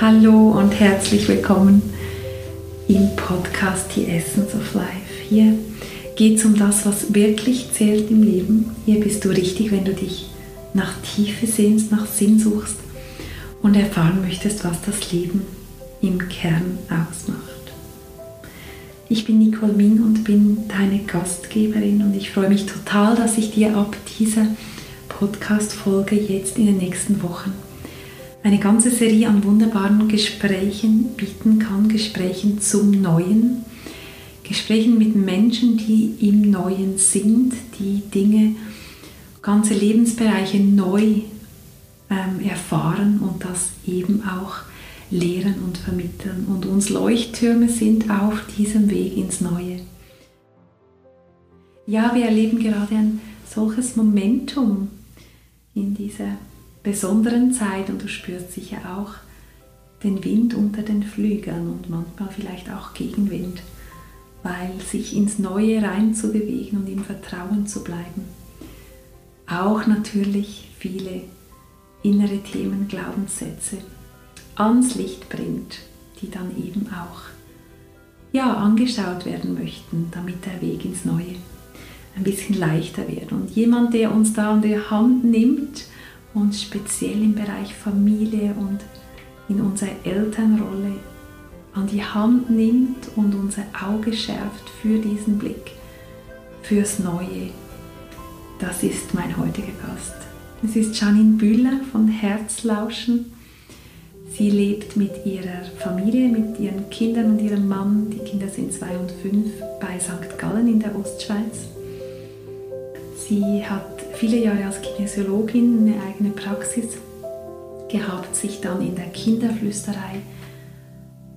Hallo und herzlich willkommen im Podcast The Essence of Life. Hier geht es um das, was wirklich zählt im Leben. Hier bist du richtig, wenn du dich nach Tiefe sehnst, nach Sinn suchst und erfahren möchtest, was das Leben im Kern ausmacht. Ich bin Nicole Ming und bin deine Gastgeberin und ich freue mich total, dass ich dir ab dieser Podcast-Folge jetzt in den nächsten Wochen eine ganze Serie an wunderbaren Gesprächen bieten kann, Gesprächen zum Neuen, Gesprächen mit Menschen, die im Neuen sind, die Dinge, ganze Lebensbereiche neu ähm, erfahren und das eben auch lehren und vermitteln und uns Leuchttürme sind auf diesem Weg ins Neue. Ja, wir erleben gerade ein solches Momentum in dieser besonderen Zeit und du spürst sicher auch den Wind unter den Flügeln und manchmal vielleicht auch Gegenwind, weil sich ins Neue reinzubewegen und im Vertrauen zu bleiben. Auch natürlich viele innere Themen, Glaubenssätze ans Licht bringt, die dann eben auch ja, angeschaut werden möchten, damit der Weg ins Neue ein bisschen leichter wird. Und jemand, der uns da an die Hand nimmt, uns speziell im Bereich Familie und in unserer Elternrolle an die Hand nimmt und unser Auge schärft für diesen Blick, fürs Neue. Das ist mein heutiger Gast. Es ist Janine Bühler von Herzlauschen. Sie lebt mit ihrer Familie, mit ihren Kindern und ihrem Mann, die Kinder sind zwei und fünf, bei St. Gallen in der Ostschweiz. Sie hat viele Jahre als Kinesiologin eine eigene Praxis gehabt, sich dann in der Kinderflüsterei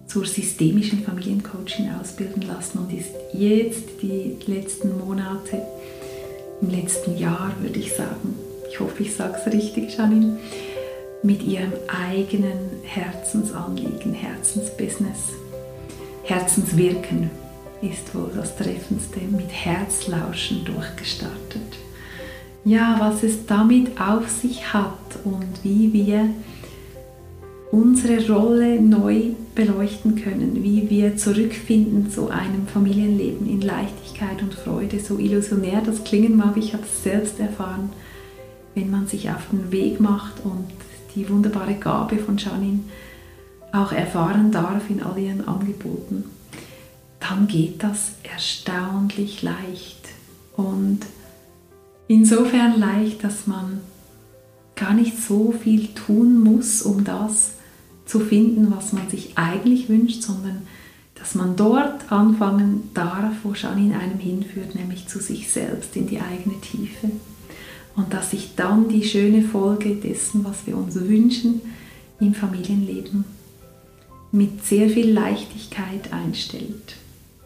zur systemischen Familiencoaching ausbilden lassen und ist jetzt die letzten Monate, im letzten Jahr würde ich sagen, ich hoffe, ich sage es richtig, Janine, mit ihrem eigenen Herzensanliegen, Herzensbusiness, Herzenswirken ist wohl das Treffendste, mit Herzlauschen durchgestartet ja, was es damit auf sich hat und wie wir unsere Rolle neu beleuchten können, wie wir zurückfinden zu einem Familienleben in Leichtigkeit und Freude, so illusionär das klingen mag, ich habe es selbst erfahren, wenn man sich auf den Weg macht und die wunderbare Gabe von Janine auch erfahren darf in all ihren Angeboten, dann geht das erstaunlich leicht. Und insofern leicht, dass man gar nicht so viel tun muss, um das zu finden, was man sich eigentlich wünscht, sondern dass man dort anfangen darf, wo Janine einem hinführt, nämlich zu sich selbst, in die eigene Tiefe. Und dass sich dann die schöne Folge dessen, was wir uns wünschen, im Familienleben mit sehr viel Leichtigkeit einstellt.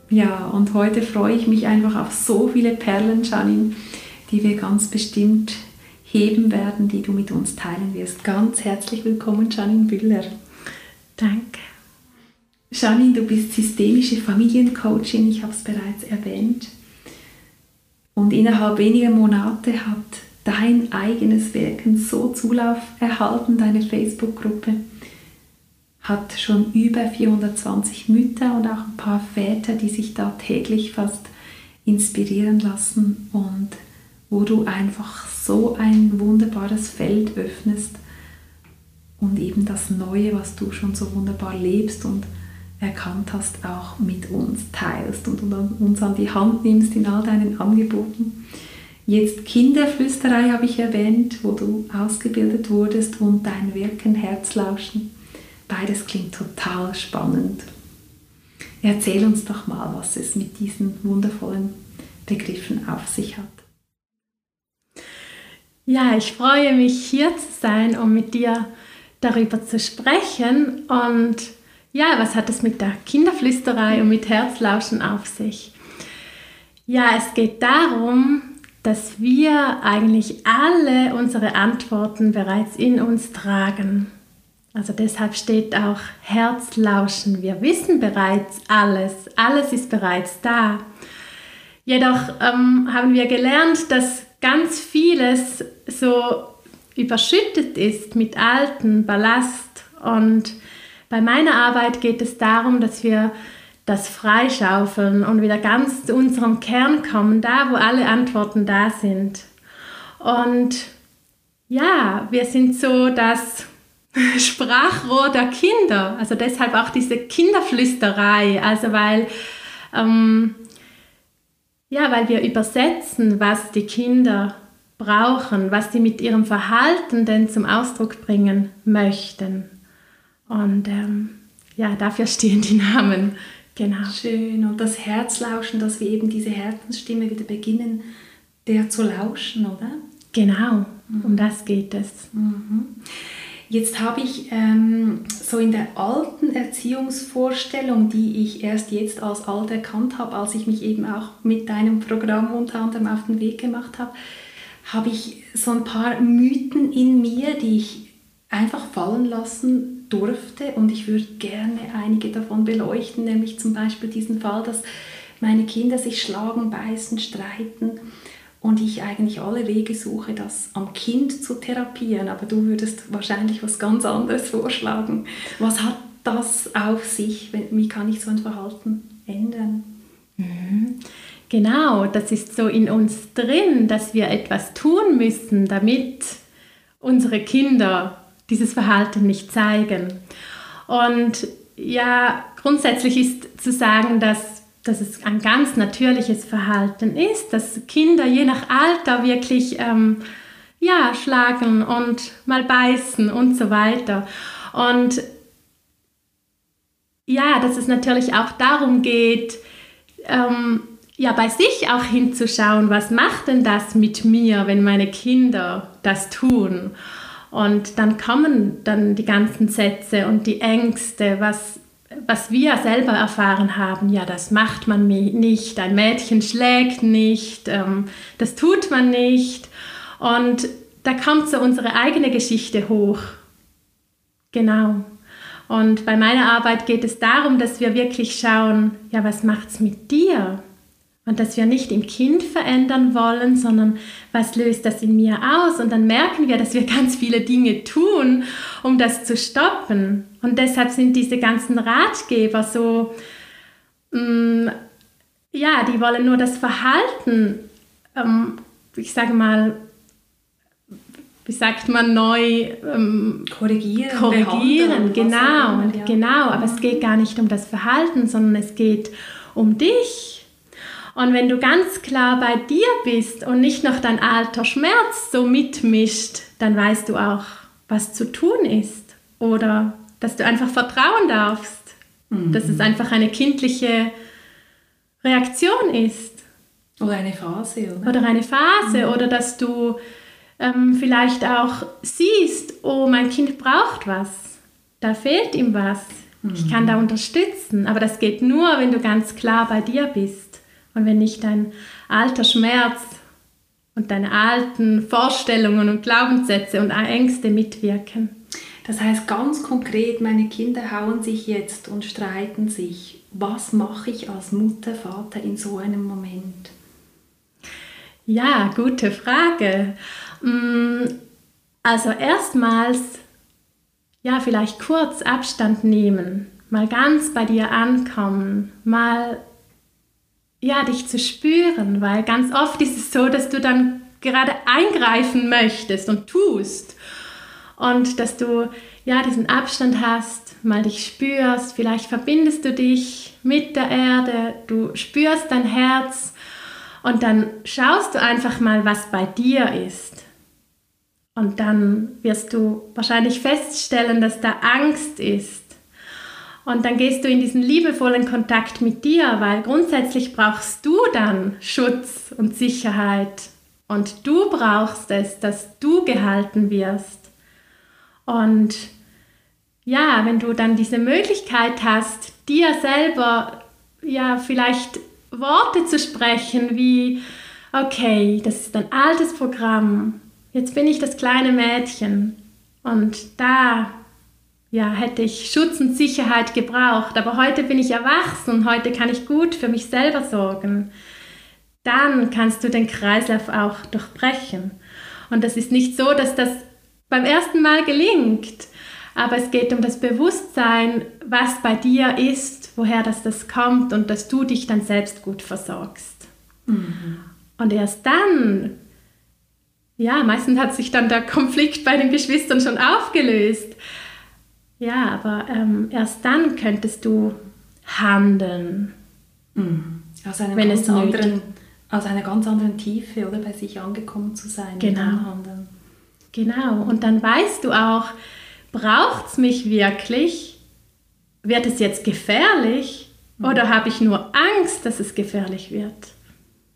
Ja, und heute freue ich mich einfach auf so viele Perlen, Janine, die wir ganz bestimmt heben werden, die du mit uns teilen wirst. Ganz herzlich willkommen, Janine Büller. Danke. Janine, du bist systemische Familiencoachin, ich habe es bereits erwähnt. Und innerhalb weniger Monate hat dein eigenes Wirken so Zulauf erhalten, deine Facebook-Gruppe hat schon über 420 Mütter und auch ein paar Väter, die sich da täglich fast inspirieren lassen und wo du einfach so ein wunderbares Feld öffnest und eben das Neue, was du schon so wunderbar lebst und erkannt hast, auch mit uns teilst und uns an die Hand nimmst in all deinen Angeboten. Jetzt Kinderflüsterei habe ich erwähnt, wo du ausgebildet wurdest und dein Wirken, Herzlauschen. Beides klingt total spannend. Erzähl uns doch mal, was es mit diesen wundervollen Begriffen auf sich hat. Ja, ich freue mich hier zu sein, um mit dir darüber zu sprechen. Und ja, was hat es mit der Kinderflüsterei und mit Herzlauschen auf sich? Ja, es geht darum, dass wir eigentlich alle unsere Antworten bereits in uns tragen. Also deshalb steht auch Herzlauschen. Wir wissen bereits alles. Alles ist bereits da. Jedoch ähm, haben wir gelernt, dass ganz vieles so überschüttet ist mit alten Ballast. Und bei meiner Arbeit geht es darum, dass wir das freischaufeln und wieder ganz zu unserem Kern kommen, da wo alle Antworten da sind. Und ja, wir sind so das Sprachrohr der Kinder, also deshalb auch diese Kinderflüsterei, also weil, ähm, ja, weil wir übersetzen, was die Kinder brauchen, was sie mit ihrem Verhalten denn zum Ausdruck bringen möchten. Und ähm, ja, dafür stehen die Namen. Genau. Schön. Und das Herzlauschen, dass wir eben diese Herzensstimme wieder beginnen, der zu lauschen, oder? Genau, mhm. um das geht es. Mhm. Jetzt habe ich ähm, so in der alten Erziehungsvorstellung, die ich erst jetzt als alt erkannt habe, als ich mich eben auch mit deinem Programm unter anderem auf den Weg gemacht habe, habe ich so ein paar Mythen in mir, die ich einfach fallen lassen durfte. Und ich würde gerne einige davon beleuchten, nämlich zum Beispiel diesen Fall, dass meine Kinder sich schlagen, beißen, streiten und ich eigentlich alle Wege suche, das am Kind zu therapieren, aber du würdest wahrscheinlich was ganz anderes vorschlagen. Was hat das auf sich? Wie kann ich so ein Verhalten ändern? Mhm. Genau, das ist so in uns drin, dass wir etwas tun müssen, damit unsere Kinder dieses Verhalten nicht zeigen. Und ja, grundsätzlich ist zu sagen, dass, dass es ein ganz natürliches Verhalten ist, dass Kinder je nach Alter wirklich ähm, ja, schlagen und mal beißen und so weiter. Und ja, dass es natürlich auch darum geht, ähm, ja, bei sich auch hinzuschauen, was macht denn das mit mir, wenn meine Kinder das tun? Und dann kommen dann die ganzen Sätze und die Ängste, was, was wir selber erfahren haben. Ja, das macht man nicht, ein Mädchen schlägt nicht, ähm, das tut man nicht. Und da kommt so unsere eigene Geschichte hoch. Genau. Und bei meiner Arbeit geht es darum, dass wir wirklich schauen, ja, was macht es mit dir? Und dass wir nicht im Kind verändern wollen, sondern was löst das in mir aus? Und dann merken wir, dass wir ganz viele Dinge tun, um das zu stoppen. Und deshalb sind diese ganzen Ratgeber so, mh, mm, ja, die wollen nur das Verhalten, ähm, ich sage mal, wie sagt man neu ähm, korrigieren, korrigieren, genau, immer, ja. genau. Aber es geht gar nicht um das Verhalten, sondern es geht um dich und wenn du ganz klar bei dir bist und nicht noch dein alter Schmerz so mitmischt, dann weißt du auch, was zu tun ist. Oder dass du einfach vertrauen darfst. Mhm. Dass es einfach eine kindliche Reaktion ist. Oder eine Phase. Oder, oder eine Phase. Mhm. Oder dass du ähm, vielleicht auch siehst, oh, mein Kind braucht was. Da fehlt ihm was. Mhm. Ich kann da unterstützen. Aber das geht nur, wenn du ganz klar bei dir bist. Und wenn nicht dein alter Schmerz und deine alten Vorstellungen und Glaubenssätze und Ängste mitwirken. Das heißt ganz konkret, meine Kinder hauen sich jetzt und streiten sich. Was mache ich als Mutter, Vater in so einem Moment? Ja, gute Frage. Mm, also erstmals, ja, vielleicht kurz Abstand nehmen, mal ganz bei dir ankommen, mal ja, dich zu spüren, weil ganz oft ist es so, dass du dann gerade eingreifen möchtest und tust. Und dass du ja diesen Abstand hast, mal dich spürst, vielleicht verbindest du dich mit der Erde, du spürst dein Herz und dann schaust du einfach mal, was bei dir ist. Und dann wirst du wahrscheinlich feststellen, dass da Angst ist und dann gehst du in diesen liebevollen Kontakt mit dir, weil grundsätzlich brauchst du dann Schutz und Sicherheit. Und du brauchst es, dass du gehalten wirst. Und ja, wenn du dann diese Möglichkeit hast, dir selber ja vielleicht Worte zu sprechen wie, okay, das ist ein altes Programm, jetzt bin ich das kleine Mädchen und da ja, hätte ich Schutz und Sicherheit gebraucht, aber heute bin ich erwachsen und heute kann ich gut für mich selber sorgen. Dann kannst du den Kreislauf auch durchbrechen. Und das ist nicht so, dass das beim ersten Mal gelingt. aber es geht um das Bewusstsein, was bei dir ist, woher das, das kommt und dass du dich dann selbst gut versorgst. Mhm. Und erst dann, ja, meistens hat sich dann der Konflikt bei den Geschwistern schon aufgelöst. Ja, aber ähm, erst dann könntest du handeln. Mhm. Aus, einem wenn ganz anderen, aus einer ganz anderen Tiefe oder bei sich angekommen zu sein. Genau. Genau. Und dann weißt du auch, braucht es mich wirklich? Wird es jetzt gefährlich? Mhm. Oder habe ich nur Angst, dass es gefährlich wird?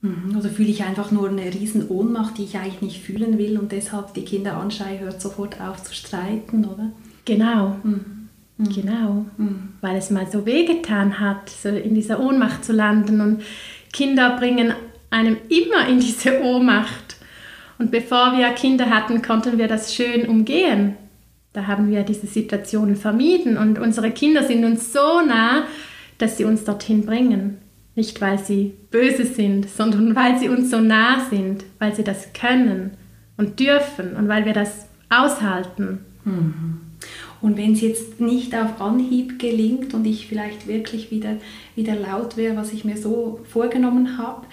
Mhm. Oder fühle ich einfach nur eine riesen Ohnmacht, die ich eigentlich nicht fühlen will und deshalb die Kinder anschreie, hört sofort auf zu streiten, oder? Genau. Mhm. Genau. Mhm. Weil es mal so wehgetan hat, so in dieser Ohnmacht zu landen und Kinder bringen einem immer in diese Ohnmacht. Und bevor wir Kinder hatten, konnten wir das schön umgehen. Da haben wir diese Situationen vermieden und unsere Kinder sind uns so nah, dass sie uns dorthin bringen. Nicht weil sie böse sind, sondern weil sie uns so nah sind, weil sie das können und dürfen und weil wir das aushalten. Mhm. Und wenn es jetzt nicht auf Anhieb gelingt und ich vielleicht wirklich wieder, wieder laut wäre, was ich mir so vorgenommen habe,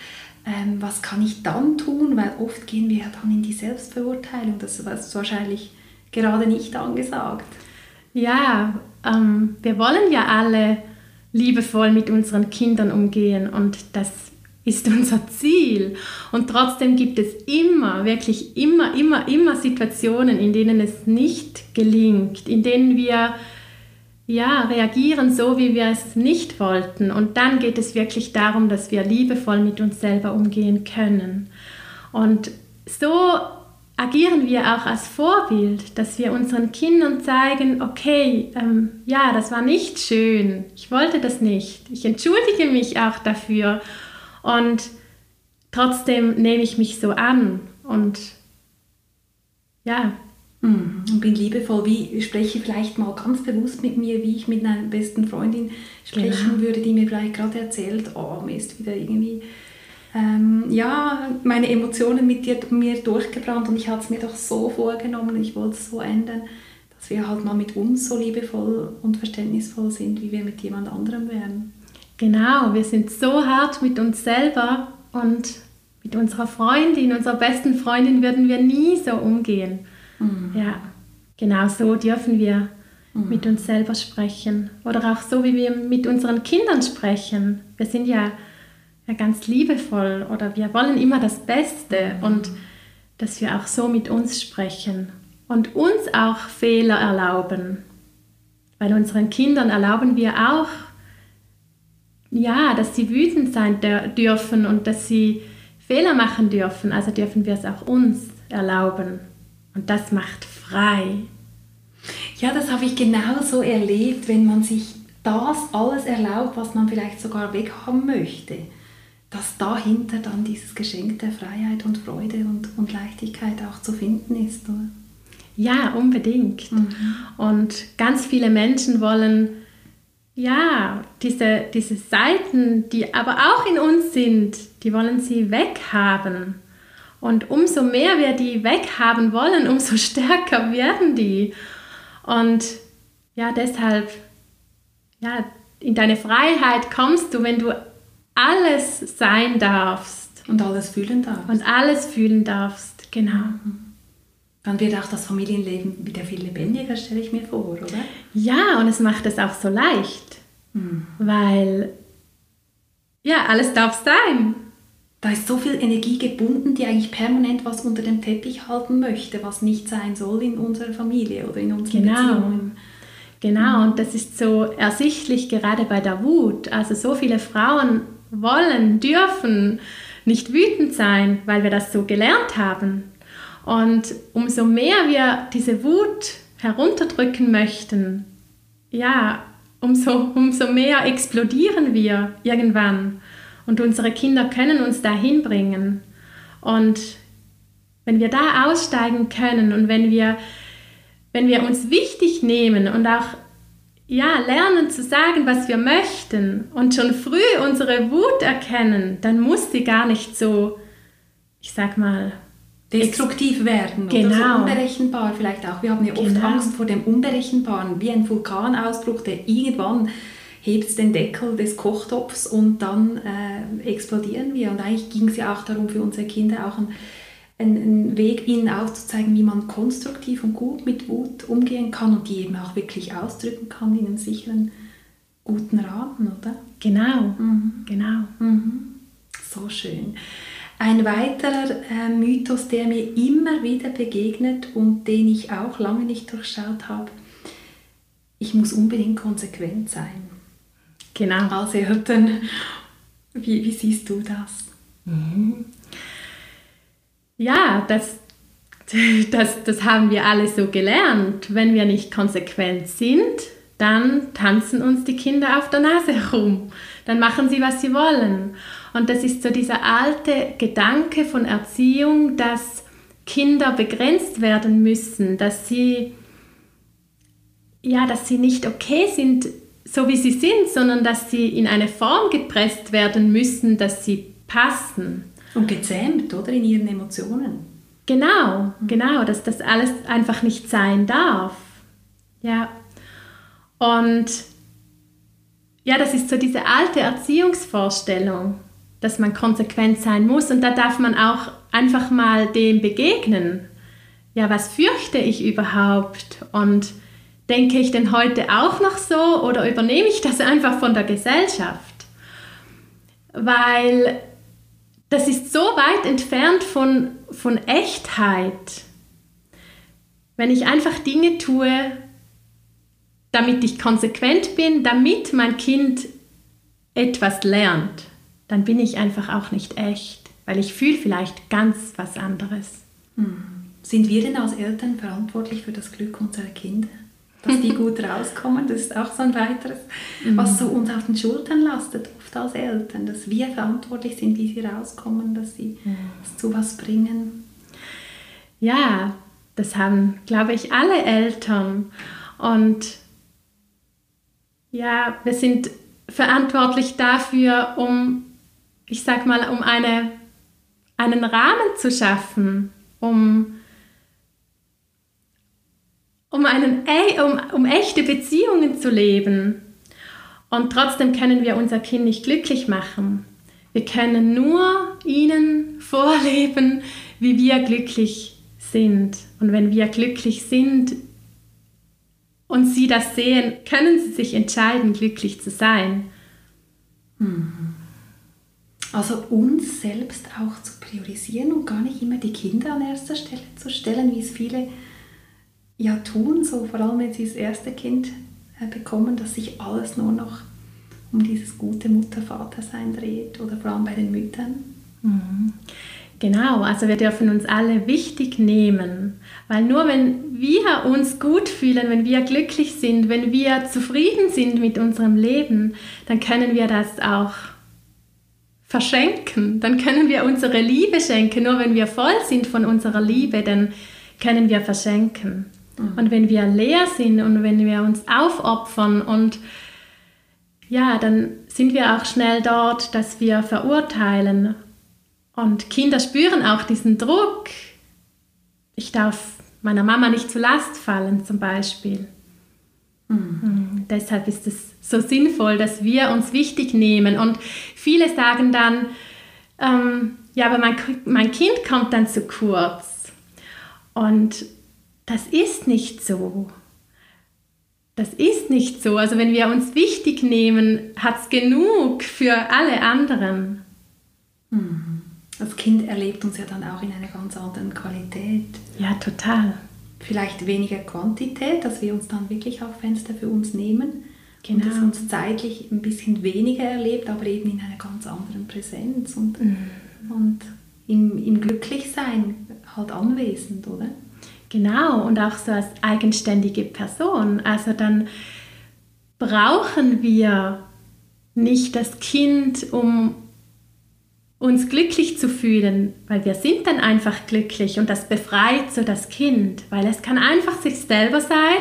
ähm, was kann ich dann tun? Weil oft gehen wir ja dann in die Selbstverurteilung. Das ist wahrscheinlich gerade nicht angesagt. Ja, ähm, wir wollen ja alle liebevoll mit unseren Kindern umgehen und das ist unser Ziel. Und trotzdem gibt es immer, wirklich immer, immer, immer Situationen, in denen es nicht gelingt, in denen wir ja, reagieren so, wie wir es nicht wollten. Und dann geht es wirklich darum, dass wir liebevoll mit uns selber umgehen können. Und so agieren wir auch als Vorbild, dass wir unseren Kindern zeigen, okay, ähm, ja, das war nicht schön, ich wollte das nicht, ich entschuldige mich auch dafür und trotzdem nehme ich mich so an und ja. Mhm. Und bin liebevoll, wie spreche vielleicht mal ganz bewusst mit mir, wie ich mit einer besten Freundin sprechen genau. würde, die mir vielleicht gerade erzählt, oh, mir ist wieder irgendwie ähm, ja, meine Emotionen mit dir, mir durchgebrannt und ich hatte es mir doch so vorgenommen, ich wollte es so ändern, dass wir halt mal mit uns so liebevoll und verständnisvoll sind, wie wir mit jemand anderem wären. Genau, wir sind so hart mit uns selber und mit unserer Freundin, unserer besten Freundin würden wir nie so umgehen. Mhm. Ja, genau so dürfen wir mhm. mit uns selber sprechen oder auch so, wie wir mit unseren Kindern sprechen. Wir sind ja ja, ganz liebevoll oder wir wollen immer das Beste und dass wir auch so mit uns sprechen und uns auch Fehler erlauben. Weil unseren Kindern erlauben wir auch, ja, dass sie wütend sein dürfen und dass sie Fehler machen dürfen. Also dürfen wir es auch uns erlauben. Und das macht frei. Ja, das habe ich genauso erlebt, wenn man sich das alles erlaubt, was man vielleicht sogar weghaben möchte dass dahinter dann dieses Geschenk der Freiheit und Freude und, und Leichtigkeit auch zu finden ist. Oder? Ja, unbedingt. Mhm. Und ganz viele Menschen wollen ja diese, diese Seiten, die aber auch in uns sind, die wollen sie weghaben. Und umso mehr wir die weghaben wollen, umso stärker werden die. Und ja, deshalb, ja, in deine Freiheit kommst du, wenn du alles sein darfst. Und alles fühlen darfst. Und alles fühlen darfst, genau. Dann wird auch das Familienleben wieder viel lebendiger, stelle ich mir vor, oder? Ja, und es macht es auch so leicht. Mhm. Weil, ja, alles darf sein. Da ist so viel Energie gebunden, die eigentlich permanent was unter dem Teppich halten möchte, was nicht sein soll in unserer Familie oder in unseren genau. Beziehungen. Genau, und das ist so ersichtlich gerade bei der Wut. Also so viele Frauen wollen, dürfen nicht wütend sein, weil wir das so gelernt haben. Und umso mehr wir diese Wut herunterdrücken möchten, ja, umso, umso mehr explodieren wir irgendwann. Und unsere Kinder können uns dahin bringen. Und wenn wir da aussteigen können und wenn wir, wenn wir uns wichtig nehmen und auch ja, lernen zu sagen, was wir möchten und schon früh unsere Wut erkennen, dann muss sie gar nicht so, ich sag mal, destruktiv werden genau. oder so unberechenbar vielleicht auch. Wir haben ja oft Genau. Angst vor dem Unberechenbaren, wie ein Vulkanausbruch, der irgendwann hebt den Deckel des Kochtopfs und dann äh, explodieren wir. Und eigentlich ging es ja auch darum, für unsere Kinder auch einen, einen Weg ihnen aufzuzeigen, wie man konstruktiv und gut mit Wut umgehen kann und die eben auch wirklich ausdrücken kann in einem sicheren, guten Rahmen, oder? Genau, genau. Mhm. So schön. Ein weiterer äh, Mythos, der mir immer wieder begegnet und den ich auch lange nicht durchschaut habe, ich muss unbedingt konsequent sein. Genau. Als Eltern, wie, wie siehst du das? Ja, das, das, das haben wir alle so gelernt. Wenn wir nicht konsequent sind, dann tanzen uns die Kinder auf der Nase herum. Dann machen sie, was sie wollen. Und das ist so dieser alte Gedanke von Erziehung, dass Kinder begrenzt werden müssen, dass sie, ja, dass sie nicht okay sind, so wie sie sind, sondern dass sie in eine Form gepresst werden müssen, dass sie passen. Und gezähmt, oder? In ihren Emotionen. Genau, genau, dass das alles einfach nicht sein darf. Ja. Und ja, das ist so diese alte Erziehungsvorstellung, dass man konsequent sein muss und da darf man auch einfach mal dem begegnen. Ja, was fürchte ich überhaupt und denke ich denn heute auch noch so oder übernehme ich das einfach von der Gesellschaft? Weil das ist so weit entfernt von, von Echtheit. Wenn ich einfach Dinge tue, damit ich konsequent bin, damit mein Kind etwas lernt, dann bin ich einfach auch nicht echt, weil ich fühle vielleicht ganz was anderes. Sind wir denn als Eltern verantwortlich für das Glück unserer Kinder? Dass die gut rauskommen, das ist auch so ein weiteres, was so uns auf den Schultern lastet, oft als Eltern, dass wir verantwortlich sind, wie sie rauskommen, dass sie es zu was bringen. Ja, das haben, glaube ich, alle Eltern. Und ja, wir sind verantwortlich dafür, um, ich sag mal, um eine, einen Rahmen zu schaffen, um, um, einen, e- um, um echte Beziehungen zu leben. Und trotzdem können wir unser Kind nicht glücklich machen. Wir können nur ihnen vorleben, wie wir glücklich sind. Und wenn wir glücklich sind und sie das sehen, können sie sich entscheiden, glücklich zu sein. Also uns selbst auch zu priorisieren und gar nicht immer die Kinder an erster Stelle zu stellen, wie es viele ja tun, so vor allem wenn sie das erste Kind äh, bekommen, dass sich alles nur noch um dieses gute Mutter-Vater-Sein dreht oder vor allem bei den Müttern. Genau, also wir dürfen uns alle wichtig nehmen, weil nur wenn wir uns gut fühlen, wenn wir glücklich sind, wenn wir zufrieden sind mit unserem Leben, dann können wir das auch verschenken, dann können wir unsere Liebe schenken. Nur wenn wir voll sind von unserer Liebe, dann können wir verschenken. Und wenn wir leer sind und wenn wir uns aufopfern und ja, dann sind wir auch schnell dort, dass wir verurteilen. Und Kinder spüren auch diesen Druck. Ich darf meiner Mama nicht zur Last fallen, zum Beispiel. Mhm. Deshalb ist es so sinnvoll, dass wir uns wichtig nehmen. Und viele sagen dann, ähm, ja, aber mein, mein Kind kommt dann zu kurz. Und das ist nicht so. Das ist nicht so. Also wenn wir uns wichtig nehmen, hat es genug für alle anderen. Das Kind erlebt uns ja dann auch in einer ganz anderen Qualität. Ja, total. Vielleicht weniger Quantität, dass wir uns dann wirklich auch Fenster für uns nehmen. Genau. Und es uns zeitlich ein bisschen weniger erlebt, aber eben in einer ganz anderen Präsenz und, und im, im Glücklichsein halt anwesend, oder? Genau, und auch so als eigenständige Person. Also dann brauchen wir nicht das Kind, um uns glücklich zu fühlen, weil wir sind dann einfach glücklich und das befreit so das Kind, weil es kann einfach sich selber sein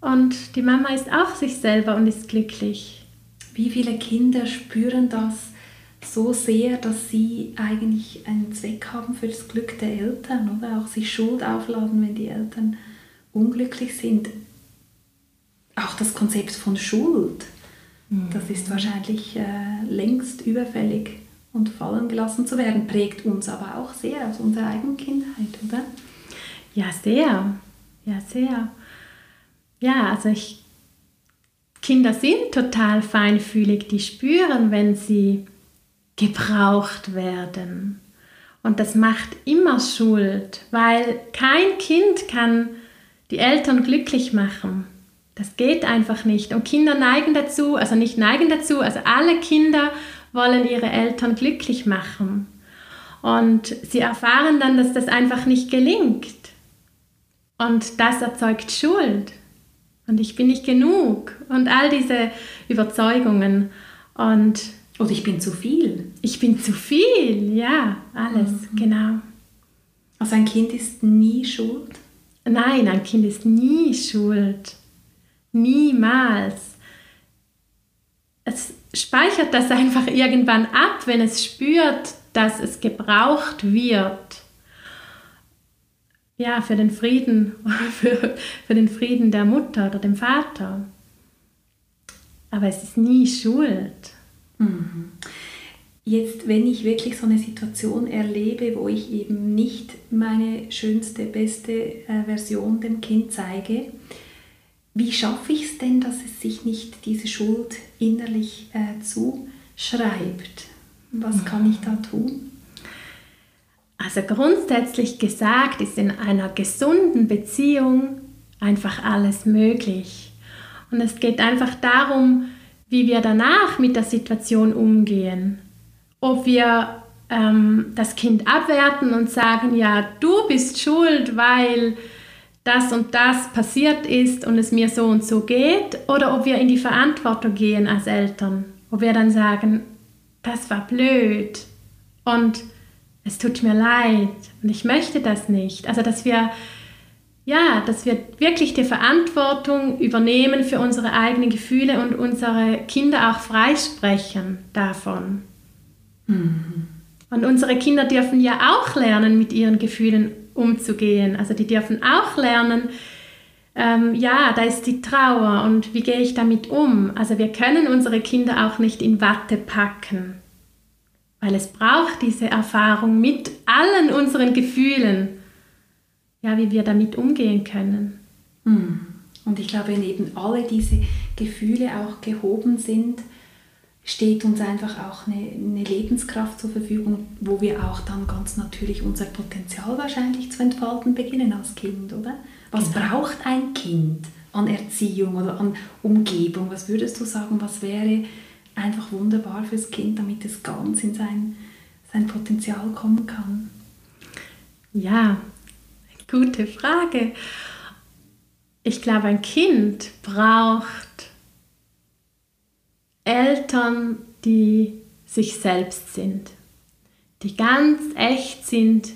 und die Mama ist auch sich selber und ist glücklich. Wie viele Kinder spüren das, so sehr, dass sie eigentlich einen Zweck haben für das Glück der Eltern oder auch sich Schuld aufladen, wenn die Eltern unglücklich sind. Auch das Konzept von Schuld, mhm. das ist wahrscheinlich äh, längst überfällig und fallen gelassen zu werden, prägt uns aber auch sehr aus unserer eigenen Kindheit, oder? Ja, sehr. Ja, sehr. Ja, also ich, Kinder sind total feinfühlig, die spüren, wenn sie gebraucht werden. Und das macht immer Schuld, weil kein Kind kann die Eltern glücklich machen. Das geht einfach nicht. Und Kinder neigen dazu, also nicht neigen dazu, also alle Kinder wollen ihre Eltern glücklich machen. Und sie erfahren dann, dass das einfach nicht gelingt. Und das erzeugt Schuld. Und ich bin nicht genug. Und all diese Überzeugungen. Und oder ich bin zu viel. Ich bin zu viel, ja, alles, mhm. genau. Also ein Kind ist nie schuld? Nein, ein Kind ist nie schuld. Niemals. Es speichert das einfach irgendwann ab, wenn es spürt, dass es gebraucht wird. Ja, für den Frieden, für, für den Frieden der Mutter oder dem Vater. Aber es ist nie Schuld. Mhm. Jetzt, wenn ich wirklich so eine Situation erlebe, wo ich eben nicht meine schönste, beste äh, Version dem Kind zeige, wie schaffe ich es denn, dass es sich nicht diese Schuld innerlich äh, zuschreibt? Was kann ich da tun? Also grundsätzlich gesagt ist in einer gesunden Beziehung einfach alles möglich. Und es geht einfach darum, wie wir danach mit der Situation umgehen. Ob wir ähm, das Kind abwerten und sagen, ja, du bist schuld, weil das und das passiert ist und es mir so und so geht, oder ob wir in die Verantwortung gehen als Eltern, ob wir dann sagen, das war blöd und es tut mir leid und ich möchte das nicht. Also dass wir ja, dass wir wirklich die Verantwortung übernehmen für unsere eigenen Gefühle und unsere Kinder auch freisprechen davon. Mhm. Und unsere Kinder dürfen ja auch lernen, mit ihren Gefühlen umzugehen. Also die dürfen auch lernen, ähm, ja, da ist die Trauer und wie gehe ich damit um? Also wir können unsere Kinder auch nicht in Watte packen, weil es braucht diese Erfahrung mit allen unseren Gefühlen ja, wie wir damit umgehen können. Hm. Und ich glaube, wenn eben alle diese Gefühle auch gehoben sind, steht uns einfach auch eine, eine, Lebenskraft zur Verfügung, wo wir auch dann ganz natürlich unser Potenzial wahrscheinlich zu entfalten beginnen als Kind, oder? Was genau. braucht ein Kind an Erziehung oder an Umgebung? Was würdest du sagen, was wäre einfach wunderbar fürs Kind, damit es ganz in sein, sein Potenzial kommen kann? Ja, Gute Frage. Ich glaube, ein Kind braucht Eltern, die sich selbst sind, die ganz echt sind,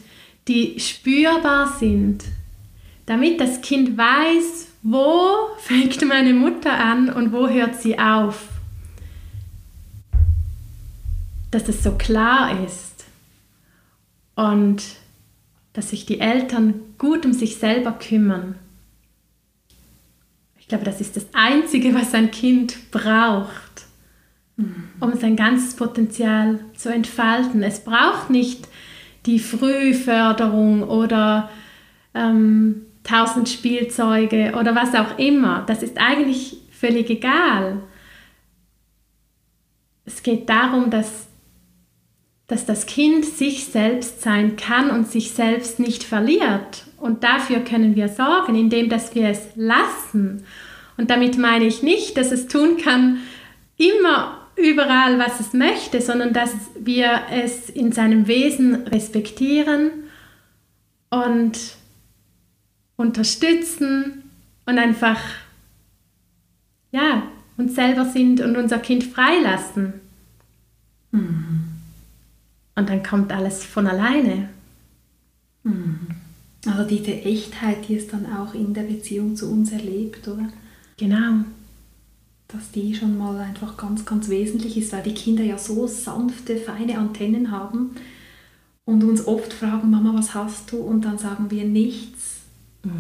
die spürbar sind, damit das Kind weiß, wo fängt meine Mutter an und wo hört sie auf. Dass es so klar ist. Und dass sich die Eltern gut um sich selber kümmern. Ich glaube, das ist das Einzige, was ein Kind braucht, um sein ganzes Potenzial zu entfalten. Es braucht nicht die Frühförderung oder ähm, tausend Spielzeuge oder was auch immer. Das ist eigentlich völlig egal. Es geht darum, dass dass das Kind sich selbst sein kann und sich selbst nicht verliert. Und dafür können wir sorgen, indem dass wir es lassen. Und damit meine ich nicht, dass es tun kann, immer überall, was es möchte, sondern dass wir es in seinem Wesen respektieren und unterstützen und einfach ja, uns selber sind und unser Kind freilassen. Mhm. Und dann kommt alles von alleine. Mhm. Also diese Echtheit, die es dann auch in der Beziehung zu uns erlebt, oder? Genau. dass die schon mal einfach ganz, ganz wesentlich ist, weil die Kinder ja so sanfte, feine Antennen haben und uns oft fragen, Mama, was hast du? Und dann sagen wir nichts. Mhm.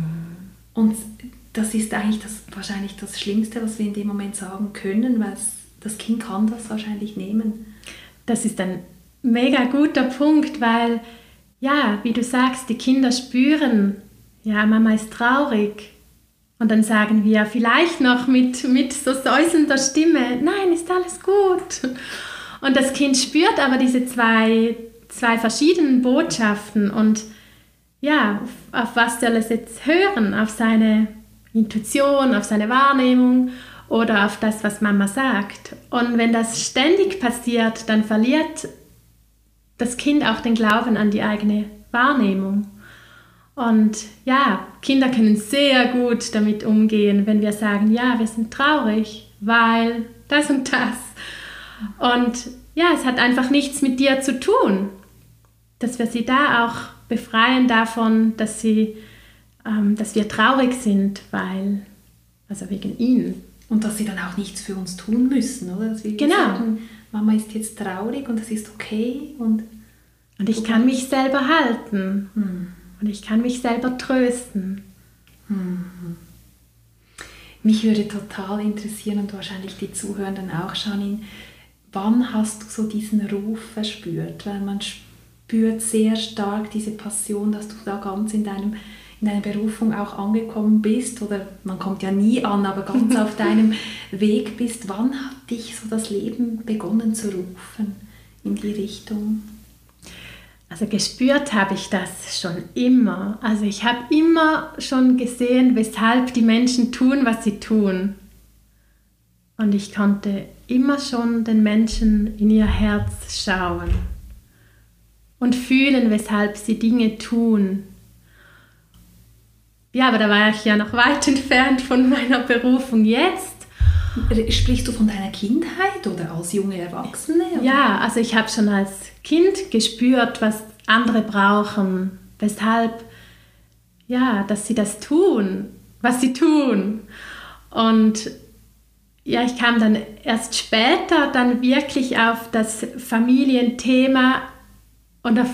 Und das ist eigentlich das, wahrscheinlich das Schlimmste, was wir in dem Moment sagen können, weil das Kind kann das wahrscheinlich nehmen. Das ist ein mega guter Punkt, weil, ja, wie du sagst, die Kinder spüren, ja, Mama ist traurig. Und dann sagen wir vielleicht noch mit, mit so säuselnder Stimme, nein, ist alles gut. Und das Kind spürt aber diese zwei, zwei verschiedenen Botschaften und ja, auf, auf was soll es jetzt hören? Auf seine Intuition, auf seine Wahrnehmung oder auf das, was Mama sagt. Und wenn das ständig passiert, dann verliert das Kind auch den Glauben an die eigene Wahrnehmung. Und ja, Kinder können sehr gut damit umgehen, wenn wir sagen, ja, wir sind traurig, weil das und das. Und ja, es hat einfach nichts mit dir zu tun, dass wir sie da auch befreien davon, dass sie, ähm, dass wir traurig sind, weil, also wegen ihnen. Und dass sie dann auch nichts für uns tun müssen, oder? Genau. sagen, Mama ist jetzt traurig und das ist okay und und ich kann mich selber halten hm. und ich kann mich selber trösten. Hm. Mich würde total interessieren und wahrscheinlich die Zuhörenden auch, Janine, wann hast du so diesen Ruf verspürt? Weil man spürt sehr stark diese Passion, dass du da ganz in deinem in deiner Berufung auch angekommen bist oder man kommt ja nie an, aber ganz auf deinem Weg bist. Wann hat dich so das Leben begonnen zu rufen in die Richtung? Also gespürt habe ich das schon immer. Also ich habe immer schon gesehen, weshalb die Menschen tun, was sie tun. Und ich konnte immer schon den Menschen in ihr Herz schauen und fühlen, weshalb sie Dinge tun. Ja, aber da war ich ja noch weit entfernt von meiner Berufung jetzt. Sprichst du von deiner Kindheit oder als junge Erwachsene? Oder? Ja, also ich habe schon als Kind gespürt, was andere brauchen, weshalb, ja, dass sie das tun, was sie tun. Und ja, ich kam dann erst später dann wirklich auf das Familienthema und auf,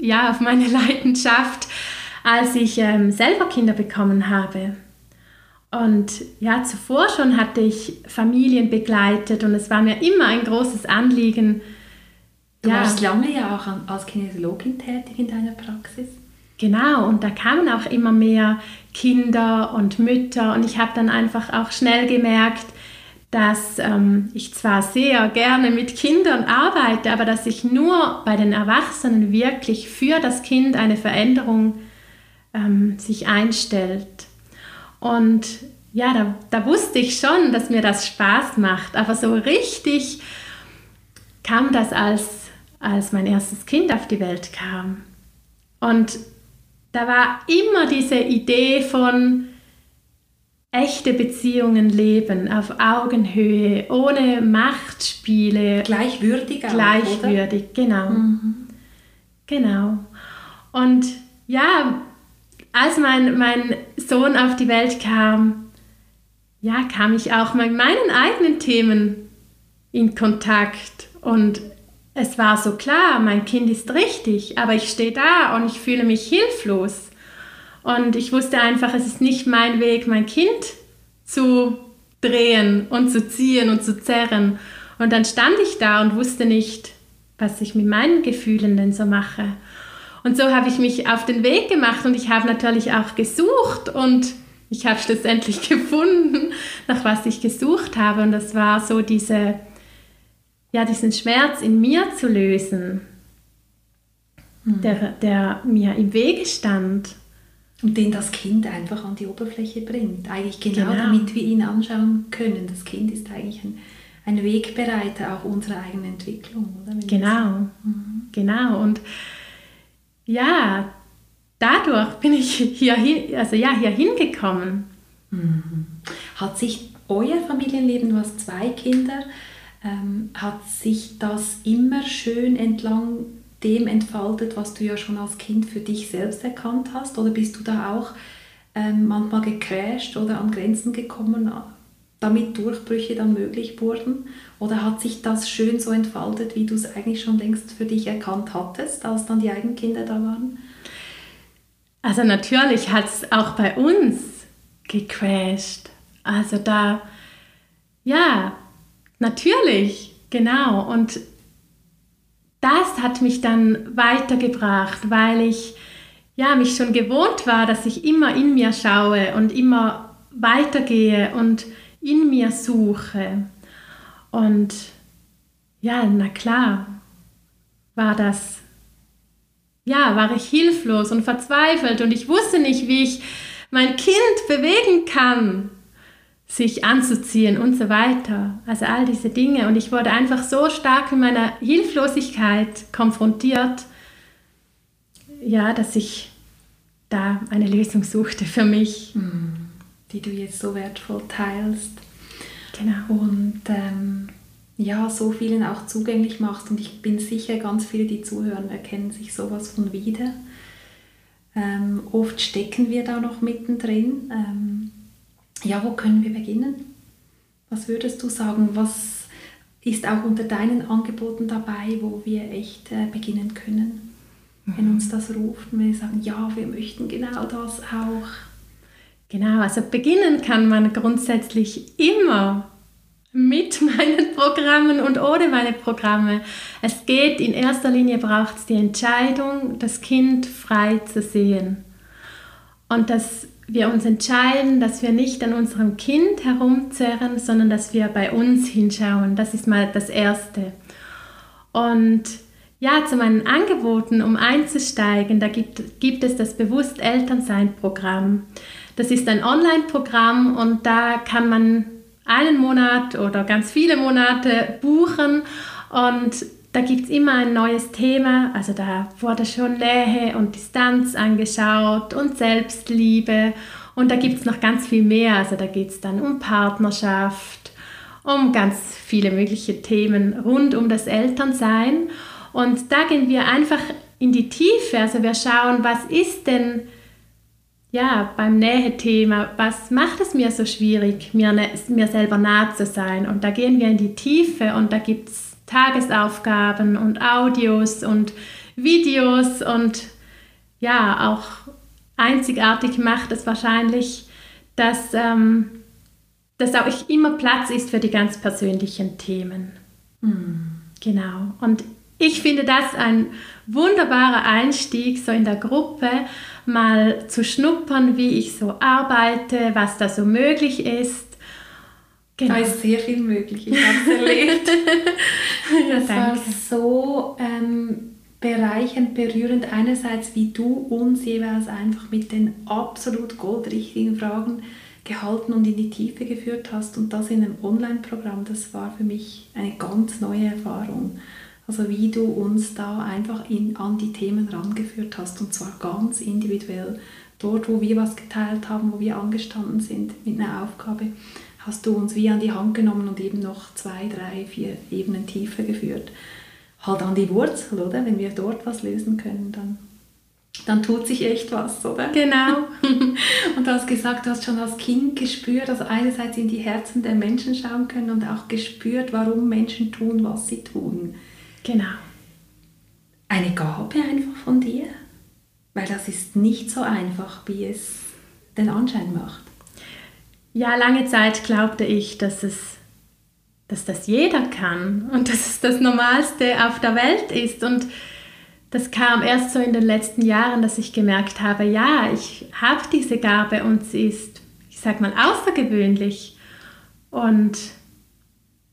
ja, auf meine Leidenschaft, als ich ähm, selber Kinder bekommen habe. Und ja, zuvor schon hatte ich Familien begleitet und es war mir immer ein großes Anliegen. Du ja. warst lange ja auch als Kinesiologin tätig in deiner Praxis. Genau, und da kamen auch immer mehr Kinder und Mütter und ich habe dann einfach auch schnell gemerkt, dass ähm, ich zwar sehr gerne mit Kindern arbeite, aber dass ich nur bei den Erwachsenen wirklich für das Kind eine Veränderung ähm, sich einstellt. Und ja, da, da wusste ich schon, dass mir das Spaß macht, aber so richtig kam das, als, als mein erstes Kind auf die Welt kam. Und da war immer diese Idee von echte Beziehungen leben, auf Augenhöhe, ohne Machtspiele. Gleichwürdig auch, Gleichwürdig, oder? genau. Mhm. Genau. Und ja, als mein, mein Sohn auf die Welt kam, ja, kam ich auch mit meinen eigenen Themen in Kontakt und es war so klar, mein Kind ist richtig, aber ich stehe da und ich fühle mich hilflos. Und ich wusste einfach, es ist nicht mein Weg, mein Kind zu drehen und zu ziehen und zu zerren. Und dann stand ich da und wusste nicht, was ich mit meinen Gefühlen denn so mache. Und so habe ich mich auf den Weg gemacht und ich habe natürlich auch gesucht und ich habe schlussendlich gefunden, nach was ich gesucht habe. Und das war so diese, ja, diesen Schmerz in mir zu lösen, mhm. der, der mir im Wege stand. Und den das Kind einfach an die Oberfläche bringt. Eigentlich genau, genau. damit wir ihn anschauen können. Das Kind ist eigentlich ein, ein Wegbereiter auch unserer eigenen Entwicklung. Oder? genau, mhm. genau. Und ja, dadurch bin ich hier, also ja, hier hingekommen. Mhm. Hat sich euer Familienleben, du hast zwei Kinder, ähm, hat sich das immer schön entlang dem entfaltet, was du ja schon als Kind für dich selbst erkannt hast? Oder bist du da auch ähm, manchmal gecrasht oder an Grenzen gekommen, damit Durchbrüche dann möglich wurden? Oder hat sich das schön so entfaltet, wie du es eigentlich schon längst für dich erkannt hattest, als dann die Eigenkinder da waren? Also natürlich hat es auch bei uns gecrashed. Also da, ja, natürlich, genau. Und das hat mich dann weitergebracht, weil ich ja, mich schon gewohnt war, dass ich immer in mir schaue und immer weitergehe und in mir suche. Und ja, na klar, war das, ja, war ich hilflos und verzweifelt und ich wusste nicht, wie ich mein Kind bewegen kann, sich anzuziehen und so weiter. Also all diese Dinge. Und ich wurde einfach so stark in meiner Hilflosigkeit konfrontiert, ja, dass ich da eine Lösung suchte für mich. Hm, die du jetzt so wertvoll teilst. Genau. Und ähm, ja, so vielen auch zugänglich machst. Und ich bin sicher, ganz viele, die zuhören, erkennen sich sowas von wieder. Ähm, oft stecken wir da noch mittendrin. Ähm, ja, wo können wir beginnen? Was würdest du sagen? Was ist auch unter deinen Angeboten dabei, wo wir echt äh, beginnen können? Wenn uns das ruft und wir sagen, ja, wir möchten genau das auch. Genau, also beginnen kann man grundsätzlich immer mit meinen Programmen und ohne meine Programme. Es geht, in erster Linie braucht es die Entscheidung, das Kind frei zu sehen. Und dass wir uns entscheiden, dass wir nicht an unserem Kind herumzerren, sondern dass wir bei uns hinschauen. Das ist mal das Erste. Und ja, zu meinen Angeboten, um einzusteigen, da gibt, gibt es das Bewusst Elternsein-Programm. Das ist ein Online-Programm und da kann man einen Monat oder ganz viele Monate buchen und da gibt es immer ein neues Thema. Also da wurde schon Nähe und Distanz angeschaut und Selbstliebe und da gibt es noch ganz viel mehr. Also da geht es dann um Partnerschaft, um ganz viele mögliche Themen rund um das Elternsein. Und da gehen wir einfach in die Tiefe. Also wir schauen, was ist denn ja, beim Nähe-Thema, was macht es mir so schwierig, mir, ne, mir selber nah zu sein? Und da gehen wir in die Tiefe und da gibt es Tagesaufgaben und Audios und Videos und ja, auch einzigartig macht es wahrscheinlich, dass, ähm, dass auch immer Platz ist für die ganz persönlichen Themen. Mhm. Genau. Und ich finde das ein wunderbarer Einstieg, so in der Gruppe mal zu schnuppern, wie ich so arbeite, was da so möglich ist. Genau. Da ist sehr viel möglich, ich habe es erlebt. ja, das war so ähm, bereichernd, berührend. Einerseits, wie du uns jeweils einfach mit den absolut goldrichtigen Fragen gehalten und in die Tiefe geführt hast und das in einem Online-Programm, das war für mich eine ganz neue Erfahrung. Also wie du uns da einfach in, an die Themen rangeführt hast und zwar ganz individuell. Dort, wo wir was geteilt haben, wo wir angestanden sind mit einer Aufgabe, hast du uns wie an die Hand genommen und eben noch zwei, drei, vier Ebenen tiefer geführt. Halt an die Wurzel, oder? Wenn wir dort was lösen können, dann, dann tut sich echt was, oder? Genau. und du hast gesagt, du hast schon als Kind gespürt, also einerseits in die Herzen der Menschen schauen können und auch gespürt, warum Menschen tun, was sie tun. Genau. Eine Gabe einfach von dir, weil das ist nicht so einfach, wie es den Anschein macht. Ja, lange Zeit glaubte ich, dass es dass das jeder kann und dass es das Normalste auf der Welt ist. Und das kam erst so in den letzten Jahren, dass ich gemerkt habe, ja, ich habe diese Gabe und sie ist, ich sag mal, außergewöhnlich. Und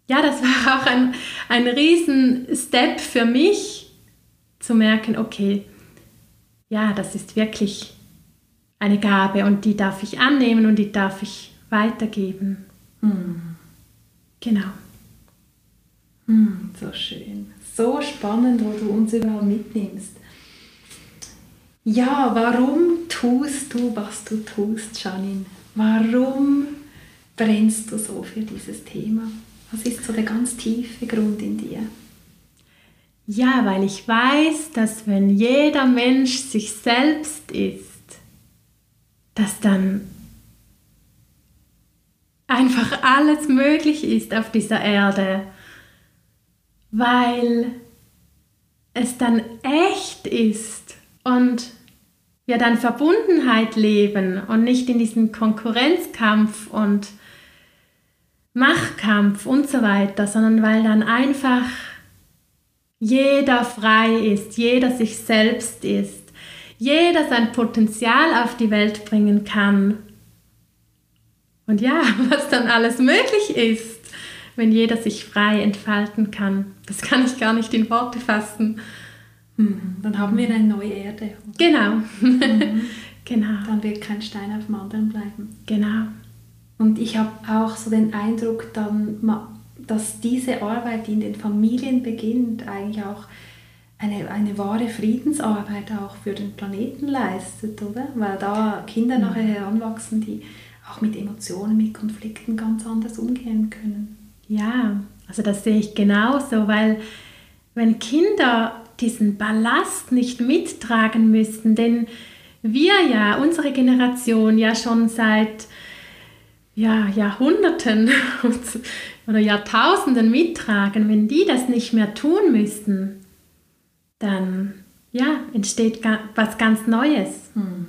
ja, das war auch ein, ein riesen Step für mich, zu merken, okay, ja, das ist wirklich eine Gabe und die darf ich annehmen und die darf ich weitergeben. Hm. Genau. Hm, so schön. So spannend, wo du uns überall mitnimmst. Ja, warum tust du, was du tust, Janine? Warum brennst du so für dieses Thema? Was ist so der ganz tiefe Grund in dir? Ja, weil ich weiß, dass wenn jeder Mensch sich selbst ist, dass dann einfach alles möglich ist auf dieser Erde, weil es dann echt ist und wir dann Verbundenheit leben und nicht in diesem Konkurrenzkampf und Machtkampf und so weiter, sondern weil dann einfach jeder frei ist, jeder sich selbst ist, jeder sein Potenzial auf die Welt bringen kann. Und ja, was dann alles möglich ist, wenn jeder sich frei entfalten kann, das kann ich gar nicht in Worte fassen. Mhm. Dann haben wir eine neue Erde. Genau. Mhm. genau. Dann wird kein Stein auf dem anderen bleiben. Genau. Und ich habe auch so den Eindruck, dann, dass diese Arbeit, die in den Familien beginnt, eigentlich auch eine, eine wahre Friedensarbeit auch für den Planeten leistet, oder? Weil da Kinder mhm. nachher heranwachsen, die auch mit Emotionen, mit Konflikten ganz anders umgehen können. Ja, also das sehe ich genauso, weil wenn Kinder diesen Ballast nicht mittragen müssen, denn wir ja, unsere Generation ja schon seit ja, Jahrhunderten oder Jahrtausenden mittragen, wenn die das nicht mehr tun müssten, dann ja, entsteht was ganz Neues. Hm.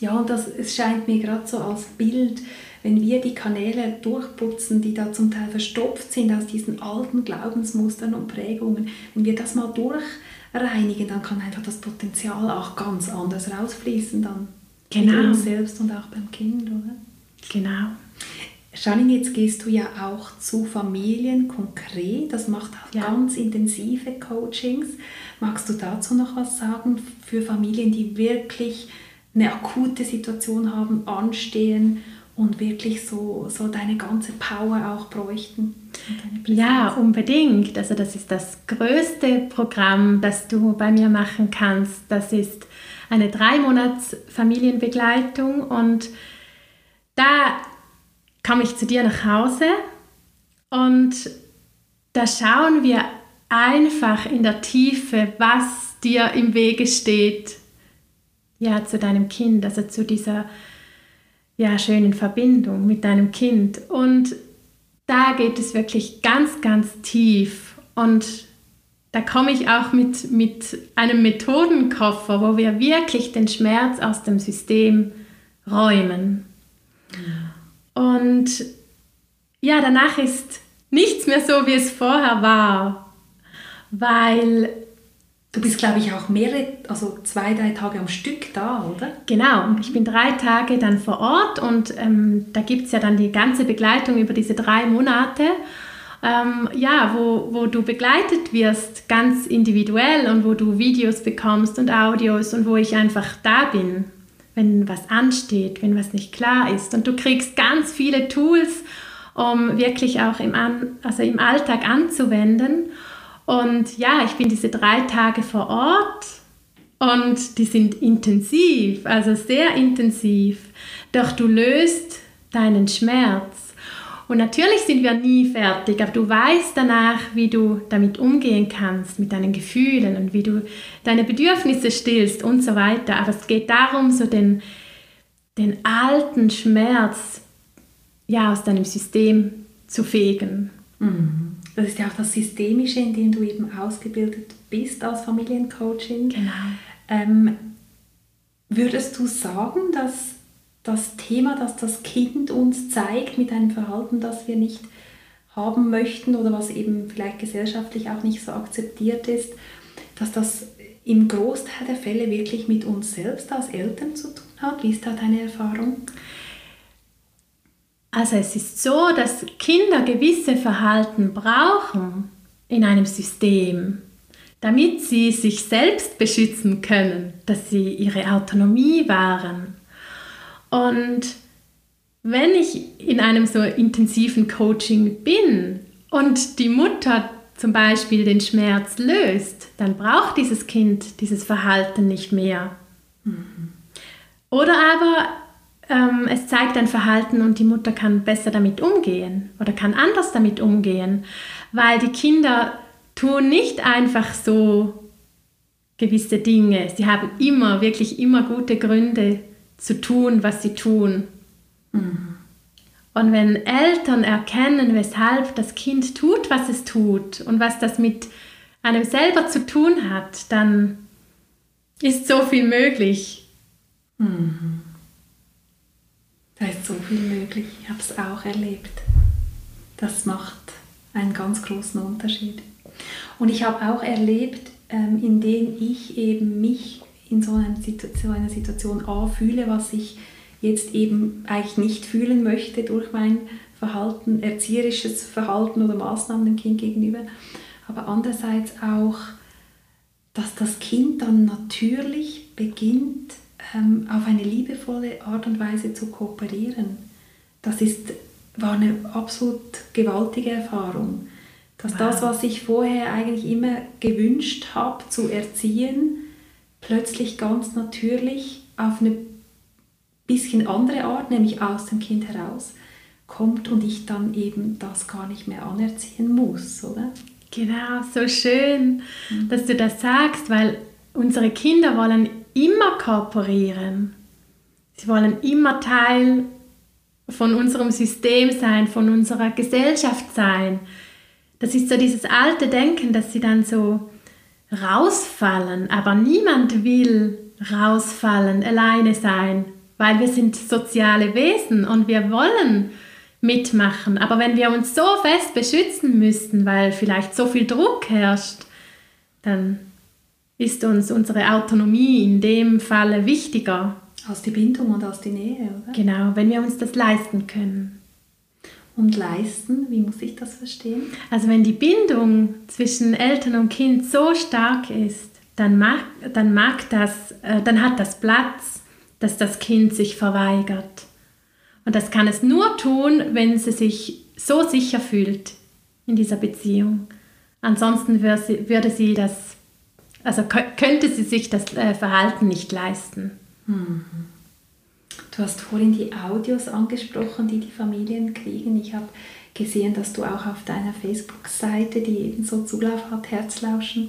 Ja, und das, es scheint mir gerade so als Bild, wenn wir die Kanäle durchputzen, die da zum Teil verstopft sind aus diesen alten Glaubensmustern und Prägungen, wenn wir das mal durchreinigen, dann kann einfach das Potenzial auch ganz anders rausfließen dann. Genau. Bei uns selbst und auch beim Kind, oder? Genau. Janine, jetzt gehst du ja auch zu Familien konkret, das macht auch ja. ganz intensive Coachings. Magst du dazu noch was sagen für Familien, die wirklich eine akute Situation haben, anstehen und wirklich so, so deine ganze Power auch bräuchten? Ja, unbedingt. Also das ist das größte Programm, das du bei mir machen kannst. Das ist eine drei Monats Familienbegleitung und da komme ich zu dir nach Hause und da schauen wir einfach in der Tiefe, was dir im Wege steht, ja, zu deinem Kind, also zu dieser ja, schönen Verbindung mit deinem Kind. Und da geht es wirklich ganz, ganz tief. Und da komme ich auch mit, mit einem Methodenkoffer, wo wir wirklich den Schmerz aus dem System räumen. Und ja, danach ist nichts mehr so, wie es vorher war, weil Du bist, glaube ich, auch mehrere, also zwei, drei Tage am Stück da, oder? Genau, ich bin drei Tage dann vor Ort und ähm, da gibt es ja dann die ganze Begleitung über diese drei Monate. Ähm, ja, wo, wo du begleitet wirst, ganz individuell und wo du Videos bekommst und Audios und wo ich einfach da bin wenn was ansteht, wenn was nicht klar ist. Und du kriegst ganz viele Tools, um wirklich auch im, An also im Alltag anzuwenden. Und ja, ich bin diese drei Tage vor Ort und die sind intensiv, also sehr intensiv. Doch du löst deinen Schmerz und natürlich sind wir nie fertig, aber du weißt danach, wie du damit umgehen kannst, mit deinen Gefühlen und wie du deine Bedürfnisse stillst und so weiter. Aber es geht darum, so den, den alten Schmerz ja, aus deinem System zu fegen. Mhm. Das ist ja auch das Systemische, in dem du eben ausgebildet bist als Familiencoaching. Genau. Ähm, würdest du sagen, dass das Thema, das das Kind uns zeigt mit einem Verhalten, das wir nicht haben möchten oder was eben vielleicht gesellschaftlich auch nicht so akzeptiert ist, dass das im Großteil der Fälle wirklich mit uns selbst als Eltern zu tun hat? Wie ist da deine Erfahrung? Also es ist so, dass Kinder gewisse Verhalten brauchen in einem System, damit sie sich selbst beschützen können, dass sie ihre Autonomie wahren. Und wenn ich in einem so intensiven Coaching bin und die Mutter zum Beispiel den Schmerz löst, dann braucht dieses Kind dieses Verhalten nicht mehr. Mhm. Oder aber ähm, es zeigt ein Verhalten und die Mutter kann besser damit umgehen oder kann anders damit umgehen, weil die Kinder tun nicht einfach so gewisse Dinge. Sie haben immer, wirklich immer gute Gründe, zu tun, was sie tun. Mhm. Und wenn Eltern erkennen, weshalb das Kind tut, was es tut und was das mit einem selber zu tun hat, dann ist so viel möglich. Mhm. Da ist so viel möglich. Ich habe es auch erlebt. Das macht einen ganz großen Unterschied. Und ich habe auch erlebt, ähm, indem ich eben mich in so einer Situation, einer Situation A fühle, was ich jetzt eben eigentlich nicht fühlen möchte durch mein Verhalten, erzieherisches Verhalten oder Maßnahmen dem Kind gegenüber, aber andererseits auch, dass das Kind dann natürlich beginnt, ähm, auf eine liebevolle Art und Weise zu kooperieren. Das ist, war eine absolut gewaltige Erfahrung. Dass wow. das, was ich vorher eigentlich immer gewünscht habe zu erziehen, plötzlich ganz natürlich auf eine bisschen andere Art, nämlich aus dem Kind heraus, kommt und ich dann eben das gar nicht mehr anerziehen muss, oder? Genau, so schön, mhm. dass du das sagst, weil unsere Kinder wollen immer kooperieren. Sie wollen immer Teil von unserem System sein, von unserer Gesellschaft sein. Das ist so dieses alte Denken, dass sie dann so rausfallen, aber niemand will rausfallen, alleine sein, weil wir sind soziale Wesen und wir wollen mitmachen. Aber wenn wir uns so fest beschützen müssen, weil vielleicht so viel Druck herrscht, dann ist uns unsere Autonomie in dem Falle wichtiger. Als die Bindung und als die Nähe, oder? Genau, wenn wir uns das leisten können. Und leisten, wie muss ich das verstehen? Also wenn die Bindung zwischen Eltern und Kind so stark ist, dann mag, dann mag das, äh, dann hat das Platz dass das Kind sich verweigert. Und das kann es nur tun, wenn sie sich so sicher fühlt in dieser Beziehung. Ansonsten würde sie das, also könnte sie sich das äh, Verhalten nicht leisten. Mhm. Du hast vorhin die Audios angesprochen, die die Familien kriegen. Ich habe gesehen, dass du auch auf deiner Facebook-Seite, die ebenso Zulauf hat, Herzlauschen,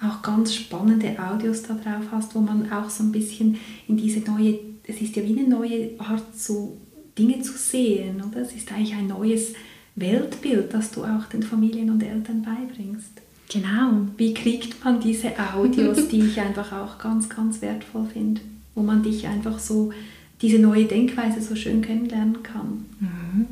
auch ganz spannende Audios da drauf hast, wo man auch so ein bisschen in diese neue, es ist ja wie eine neue Art, so Dinge zu sehen, oder? Es ist eigentlich ein neues Weltbild, das du auch den Familien und Eltern beibringst. Genau. Wie kriegt man diese Audios, die ich einfach auch ganz, ganz wertvoll finde, wo man dich einfach so, diese neue Denkweise so schön kennenlernen kann? Mhm.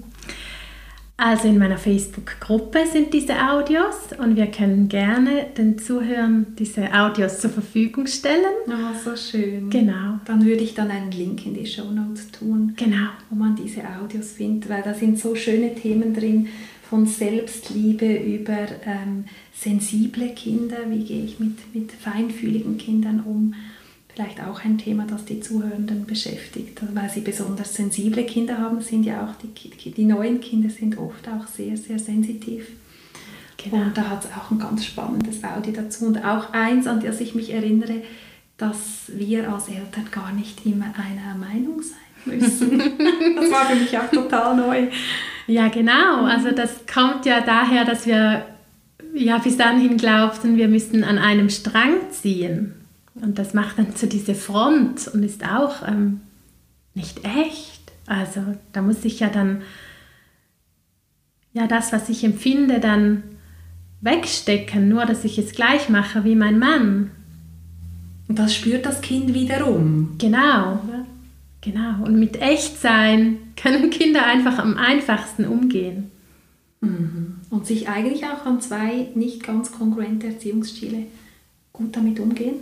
Also in meiner Facebook-Gruppe sind diese Audios und wir können gerne den Zuhörern diese Audios zur Verfügung stellen. Oh, so schön. Genau. Dann würde ich dann einen Link in die Show Notes tun, genau. wo man diese Audios findet, weil da sind so schöne Themen drin von Selbstliebe über ähm, sensible Kinder, wie gehe ich mit, mit feinfühligen Kindern um vielleicht auch ein Thema, das die Zuhörenden beschäftigt, weil sie besonders sensible Kinder haben, sind ja auch die, die neuen Kinder sind oft auch sehr, sehr sensitiv. Genau. Und da hat es auch ein ganz spannendes Audio dazu und auch eins, an das ich mich erinnere, dass wir als Eltern gar nicht immer einer Meinung sein müssen. das war für mich auch total neu. Ja, genau. Also das kommt ja daher, dass wir ja bis dahin glaubten, wir müssen an einem Strang ziehen. Und das macht dann so diese Front und ist auch ähm, nicht echt. Also da muss ich ja dann, ja das, was ich empfinde, dann wegstecken, nur dass ich es gleich mache wie mein Mann. Und das spürt das Kind wiederum. Genau. Genau. Und mit Echtsein können Kinder einfach am einfachsten umgehen. Mhm. Und sich eigentlich auch an zwei nicht ganz kongruente Erziehungsstile gut damit umgehen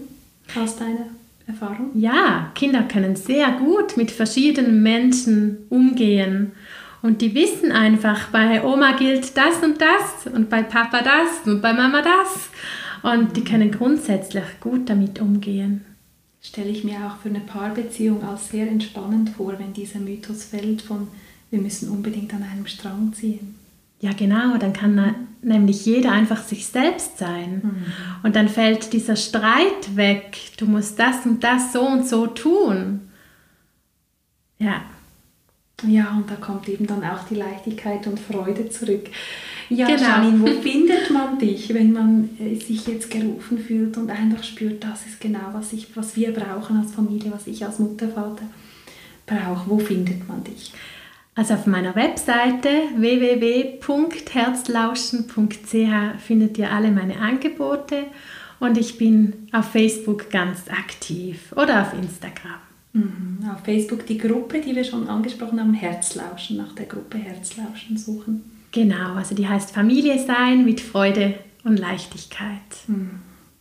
aus deiner Erfahrung? Ja, Kinder können sehr gut mit verschiedenen Menschen umgehen. Und die wissen einfach, bei Oma gilt das und das und bei Papa das und bei Mama das. Und die können grundsätzlich gut damit umgehen. Stelle ich mir auch für eine Paarbeziehung als sehr entspannend vor, wenn dieser Mythos fällt von wir müssen unbedingt an einem Strang ziehen. Ja, genau, dann kann nämlich jeder einfach sich selbst sein. Mhm. Und dann fällt dieser Streit weg. Du musst das und das so und so tun. Ja. Ja, und da kommt eben dann auch die Leichtigkeit und Freude zurück. Ja, genau. Janine, wo findet man dich, wenn man äh, sich jetzt gerufen fühlt und einfach spürt, das ist genau, was, ich, was wir brauchen als Familie, was ich als Mutter, Vater brauche? Wo findet man dich? Also auf meiner Webseite www.herzlauschen.ch findet ihr alle meine Angebote und ich bin auf Facebook ganz aktiv oder auf Instagram. Mhm. Auf Facebook die Gruppe, die wir schon angesprochen haben, Herzlauschen, nach der Gruppe Herzlauschen suchen. Genau, also die heißt Familie sein mit Freude und Leichtigkeit. Mhm.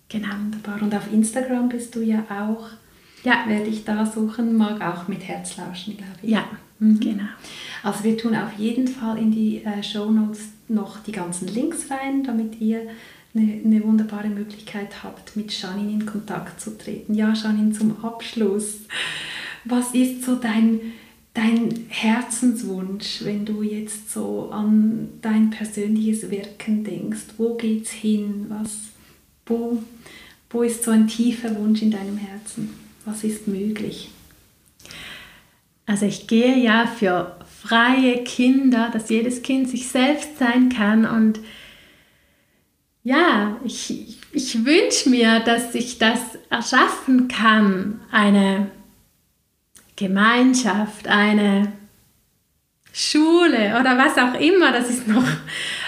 Genau. Wunderbar. Und auf Instagram bist du ja auch. Ja. Werde ich da suchen mag, auch mit Herzlauschen, glaube ich. Ja, mhm. genau. Also wir tun auf jeden Fall in die äh, Show Notes noch die ganzen Links rein, damit ihr eine, eine, wunderbare Möglichkeit habt, mit Janine in Kontakt zu treten. Ja, Janine, zum Abschluss. Was ist so dein, dein Herzenswunsch, wenn du jetzt so an dein persönliches Wirken denkst? Wo geht's hin? Was, wo, wo ist so ein tiefer Wunsch in deinem Herzen? Was ist möglich? Also ich gehe ja für freie Kinder, dass jedes Kind sich selbst sein kann und ja, ich, ich wünsche mir, dass ich das erschaffen kann, eine Gemeinschaft, eine Schule oder was auch immer, das ist noch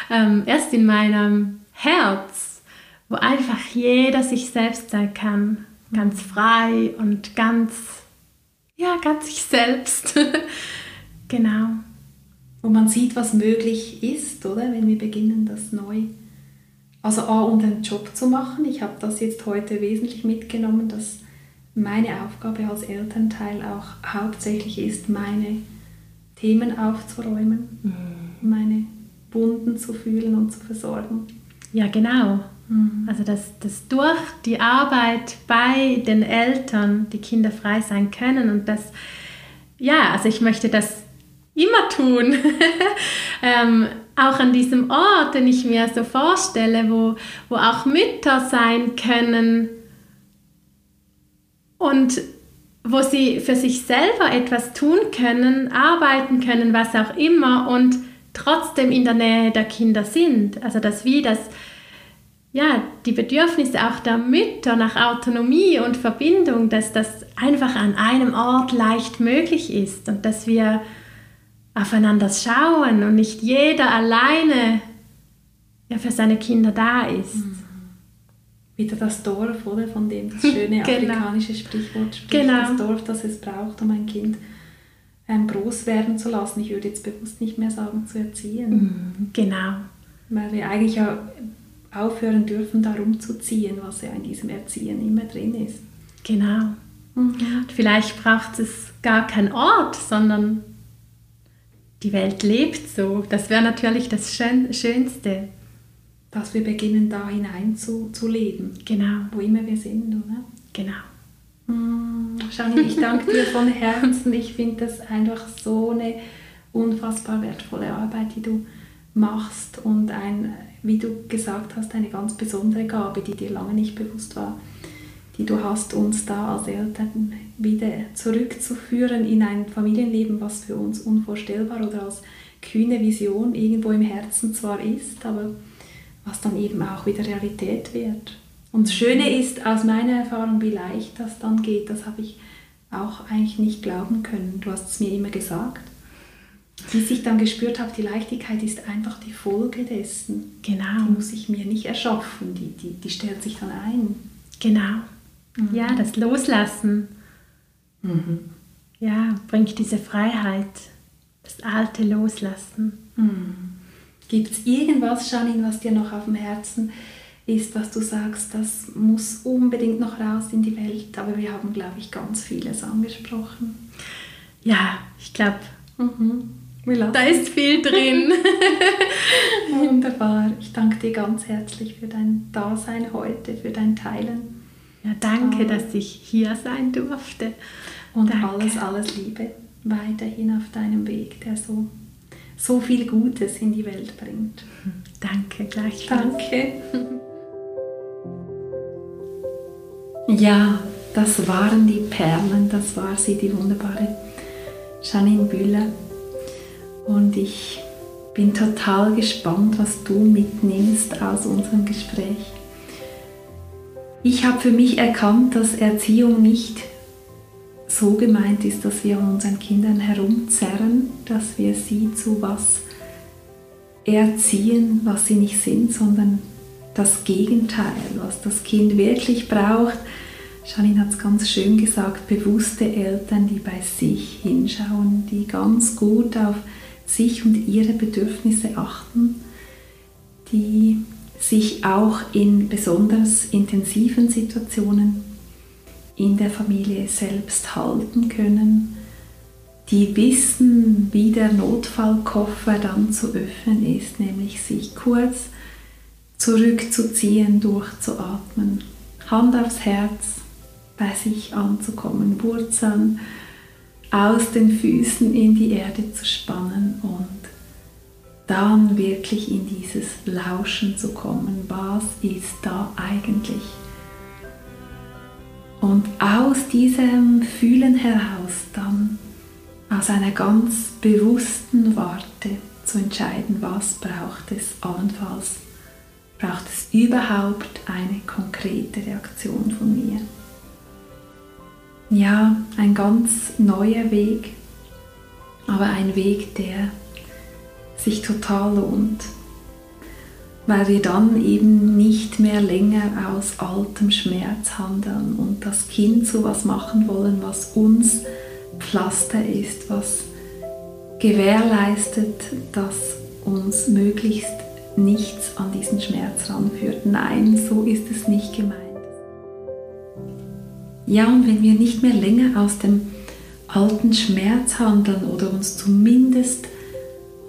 ähm, erst in meinem Herz, wo einfach jeder sich selbst sein kann, ganz frei und ganz, ja, ganz sich selbst. genau. Wo man sieht, was möglich ist, oder? Wenn wir beginnen, das neu also A, um den Job zu machen. Ich habe das jetzt heute wesentlich mitgenommen, dass meine Aufgabe als Elternteil auch hauptsächlich ist, meine Themen aufzuräumen, mhm. meine Wunden zu fühlen und zu versorgen. Ja, genau. Mhm. Also dass, dass durch die Arbeit bei den Eltern die Kinder frei sein können und das, ja, also ich möchte das immer tun. ähm, auch an diesem Ort, den ich mir so vorstelle, wo, wo auch Mütter sein können und wo sie für sich selber etwas tun können, arbeiten können, was auch immer und trotzdem in der Nähe der Kinder sind. Also dass wie das ja, die Bedürfnisse auch der Mütter nach Autonomie und Verbindung, dass das einfach an einem Ort leicht möglich ist und dass wir aufeinander schauen und nicht jeder alleine ja, für seine Kinder da ist. Mhm. Wieder das Dorf, oder? Von dem das schöne genau. afrikanische Sprichwort spricht. Genau. Das Dorf, das es braucht, um ein Kind ähm, groß werden zu lassen. Ich würde jetzt bewusst nicht mehr sagen, zu erziehen. Mhm. Genau. Weil wir eigentlich ja aufhören dürfen, darum zu ziehen, was ja in diesem Erziehen immer drin ist. Genau. Mhm. Vielleicht braucht es gar keinen Ort, sondern die Welt lebt so. Das wäre natürlich das Schön Schönste. Dass wir beginnen, da hinein zu, zu leben. Genau. Wo immer wir sind, oder? Genau. Janine, ich danke dir von Herzen. Ich finde das einfach so eine unfassbar wertvolle Arbeit, die du machst und ein, wie du gesagt hast, eine ganz besondere Gabe, die dir lange nicht bewusst war die du hast, uns da als Eltern wieder zurückzuführen in ein Familienleben, was für uns unvorstellbar oder als kühne Vision irgendwo im Herzen zwar ist, aber was dann eben auch wieder Realität wird. Und das Schöne ist aus meiner Erfahrung, wie leicht das dann geht, das habe ich auch eigentlich nicht glauben können. Du hast es mir immer gesagt. Bis ich dann gespürt habe, die Leichtigkeit ist einfach die Folge dessen. Genau. Die muss ich mir nicht erschaffen, die, die, die stellt sich dann ein. Genau. Mhm. Ja, das Loslassen. Mhm. Ja, bringt diese Freiheit, das Alte loslassen. Mhm. Gibt es irgendwas, Janine, was dir noch auf dem Herzen ist, was du sagst, das muss unbedingt noch raus in die Welt? Aber wir haben, glaube ich, ganz vieles angesprochen. Ja, ich glaube, mhm. Da ist viel drin. Wunderbar. Ich danke dir ganz herzlich für dein Dasein heute, für dein Teilen. Ja, danke, dass ich hier sein durfte. Und danke. alles, alles Liebe weiterhin auf deinem Weg, der so, so viel Gutes in die Welt bringt. Danke, gleichfalls. Danke. Ja, das waren die Perlen, das war sie, die wunderbare Janine Bühler. Und ich bin total gespannt, was du mitnimmst aus unserem Gespräch. Ich habe für mich erkannt, dass Erziehung nicht so gemeint ist, dass wir an unseren Kindern herumzerren, dass wir sie zu was erziehen, was sie nicht sind, sondern das Gegenteil, was das Kind wirklich braucht. Janine hat es ganz schön gesagt, bewusste Eltern, die bei sich hinschauen, die ganz gut auf sich und ihre Bedürfnisse achten, die sich auch in besonders intensiven Situationen in der Familie selbst halten können, die wissen, wie der Notfallkoffer dann zu öffnen ist, nämlich sich kurz zurückzuziehen, durchzuatmen, Hand aufs Herz, bei sich anzukommen, Wurzeln aus den Füßen in die Erde zu spannen und dann wirklich in dieses Lauschen zu kommen. Was ist da eigentlich? Und aus diesem Fühlen heraus dann aus einer ganz bewussten Warte zu entscheiden, was braucht es allenfalls. Braucht es überhaupt eine konkrete Reaktion von mir? Ja, ein ganz neuer Weg, aber ein Weg, der sich total lohnt weil wir dann eben nicht mehr länger aus altem Schmerz handeln und das Kind so was machen wollen, was uns Pflaster ist, was gewährleistet, dass uns möglichst nichts an diesen Schmerz ranführt. Nein, so ist es nicht gemeint. Ja, und wenn wir nicht mehr länger aus dem alten Schmerz handeln oder uns zumindest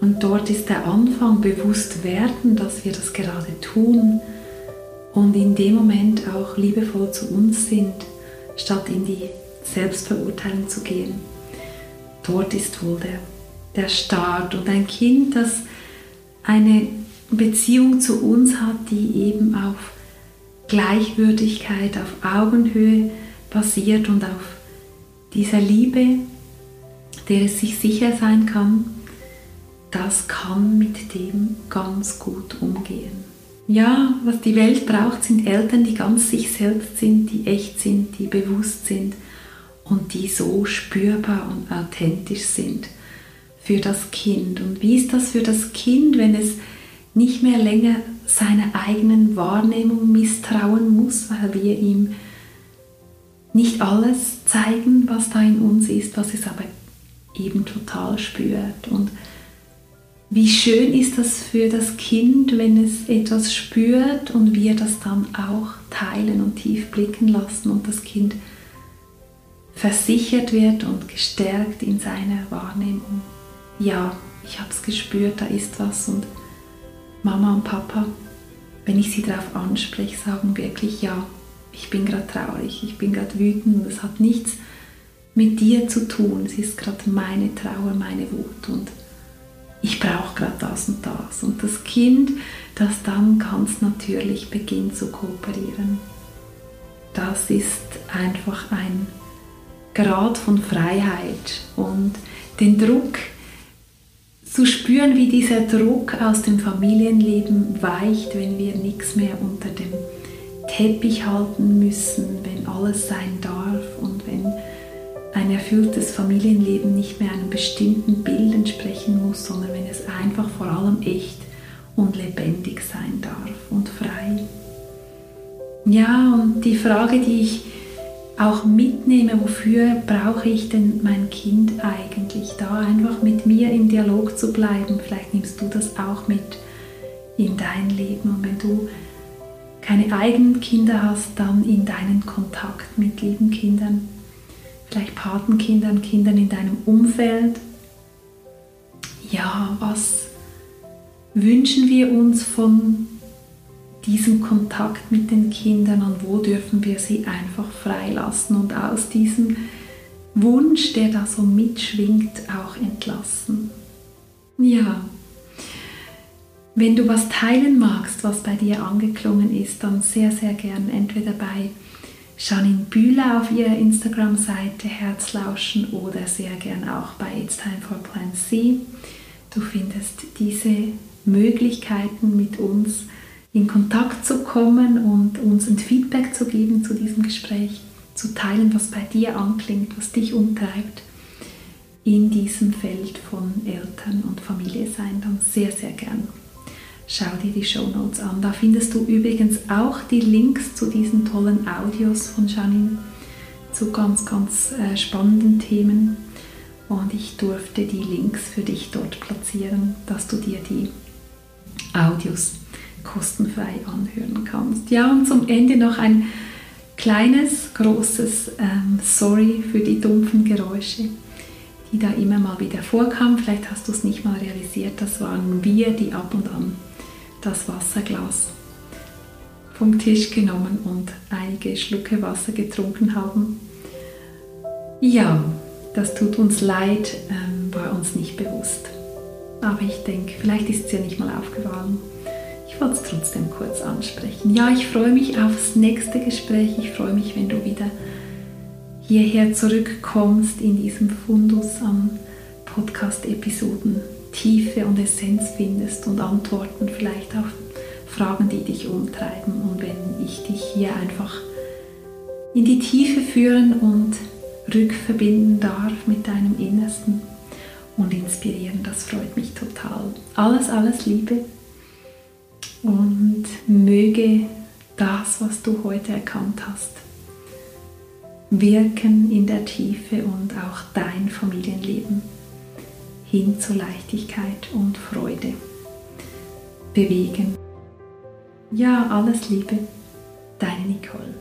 und dort ist der Anfang bewusst werden, dass wir das gerade tun und in dem Moment auch liebevoll zu uns sind, statt in die Selbstverurteilung zu gehen. Dort ist wohl der, der Start und ein Kind, das eine Beziehung zu uns hat, die eben auf Gleichwürdigkeit, auf Augenhöhe basiert und auf dieser Liebe, der es sich sicher sein kann, das kann mit dem ganz gut umgehen. Ja, was die Welt braucht, sind Eltern, die ganz sich selbst sind, die echt sind, die bewusst sind und die so spürbar und authentisch sind für das Kind. Und wie ist das für das Kind, wenn es nicht mehr länger seiner eigenen Wahrnehmung misstrauen muss, weil wir ihm nicht alles zeigen, was da in uns ist, was es aber eben total spürt. Und wie schön ist das für das Kind, wenn es etwas spürt und wir das dann auch teilen und tief blicken lassen und das Kind versichert wird und gestärkt in seiner Wahrnehmung. Ja, ich habe es gespürt, da ist was und Mama und Papa, wenn ich sie darauf anspreche, sagen wirklich ja, ich bin gerade traurig, ich bin gerade wütend und es hat nichts mit dir zu tun, es ist gerade meine Trauer, meine Wut und ich brauche gerade das und das. Und das Kind, das dann ganz natürlich beginnt zu kooperieren. Das ist einfach ein Grad von Freiheit und den Druck zu spüren, wie dieser Druck aus dem Familienleben weicht, wenn wir nichts mehr unter dem Teppich halten müssen, wenn alles sein darf und wenn ein erfülltes Familienleben nicht mehr einem bestimmten Bild entsprechen muss, sondern wenn es einfach vor allem echt und lebendig sein darf und frei. Ja, und die Frage, die ich auch mitnehme, wofür brauche ich denn mein Kind eigentlich? Da einfach mit mir im Dialog zu bleiben. Vielleicht nimmst du das auch mit in dein Leben. Und wenn du keine eigenen Kinder hast, dann in deinen Kontakt mit lieben Kindern vielleicht Patenkindern, Kindern in deinem Umfeld. Ja, was wünschen wir uns von diesem Kontakt mit den Kindern und wo dürfen wir sie einfach freilassen und aus diesem Wunsch, der da so mitschwingt, auch entlassen. Ja, wenn du was teilen magst, was bei dir angeklungen ist, dann sehr, sehr gern entweder bei Janine Bühler auf ihrer Instagram-Seite Herzlauschen oder sehr gern auch bei It's Time for Plan C. Du findest diese Möglichkeiten mit uns in Kontakt zu kommen und uns ein Feedback zu geben zu diesem Gespräch zu teilen, was bei dir anklingt, was dich umtreibt in diesem Feld von Eltern und Familie sein, dann sehr, sehr gern. Schau dir die Show Notes an. Da findest du übrigens auch die Links zu diesen tollen Audios von Janine zu ganz, ganz äh, spannenden Themen. Und ich durfte die Links für dich dort platzieren, dass du dir die Audios kostenfrei anhören kannst. Ja, und zum Ende noch ein kleines, großes ähm, Sorry für die dumpfen Geräusche die da immer mal wieder vorkam. Vielleicht hast du es nicht mal realisiert. Das waren wir, die ab und an das Wasserglas vom Tisch genommen und einige Schlucke Wasser getrunken haben. Ja, das tut uns leid, ähm, war uns nicht bewusst. Aber ich denke, vielleicht ist es ja nicht mal aufgefallen. Ich wollte es trotzdem kurz ansprechen. Ja, ich freue mich aufs nächste Gespräch. Ich freue mich, wenn du wieder hierher zurückkommst in diesem Fundus an Podcast-Episoden, Tiefe und Essenz findest und Antworten vielleicht auf Fragen, die dich umtreiben. Und wenn ich dich hier einfach in die Tiefe führen und rückverbinden darf mit deinem Innersten und inspirieren, das freut mich total. Alles, alles Liebe und möge das, was du heute erkannt hast, wirken in der Tiefe und auch dein Familienleben hin zu Leichtigkeit und Freude bewegen. Ja, alles Liebe, deine Nicole.